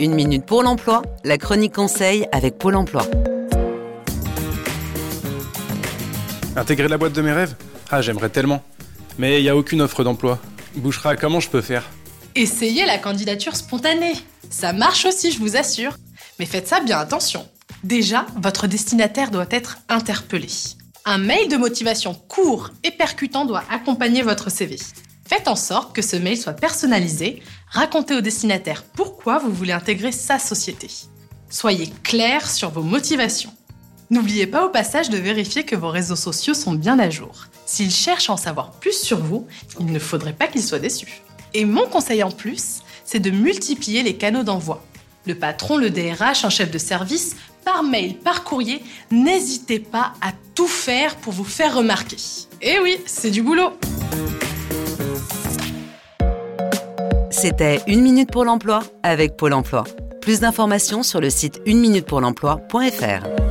Une minute pour l'emploi, la chronique conseil avec Pôle emploi. Intégrer la boîte de mes rêves? Ah, j'aimerais tellement. Mais il n'y a aucune offre d'emploi. Bouchera, comment je peux faire? Essayez la candidature spontanée. Ça marche aussi, je vous assure. Mais faites ça bien attention. Déjà, votre destinataire doit être interpellé. Un mail de motivation court et percutant doit accompagner votre CV. Faites en sorte que ce mail soit personnalisé. Racontez au destinataire pourquoi vous voulez intégrer sa société. Soyez clair sur vos motivations. N'oubliez pas au passage de vérifier que vos réseaux sociaux sont bien à jour. S'il cherche à en savoir plus sur vous, il ne faudrait pas qu'il soit déçu. Et mon conseil en plus, c'est de multiplier les canaux d'envoi. Le patron, le DRH, un chef de service, par mail, par courrier, n'hésitez pas à tout faire pour vous faire remarquer. Et oui, c'est du boulot. C'était Une minute pour l'emploi avec Pôle emploi. Plus d'informations sur le site uneminutepourlemploi.fr.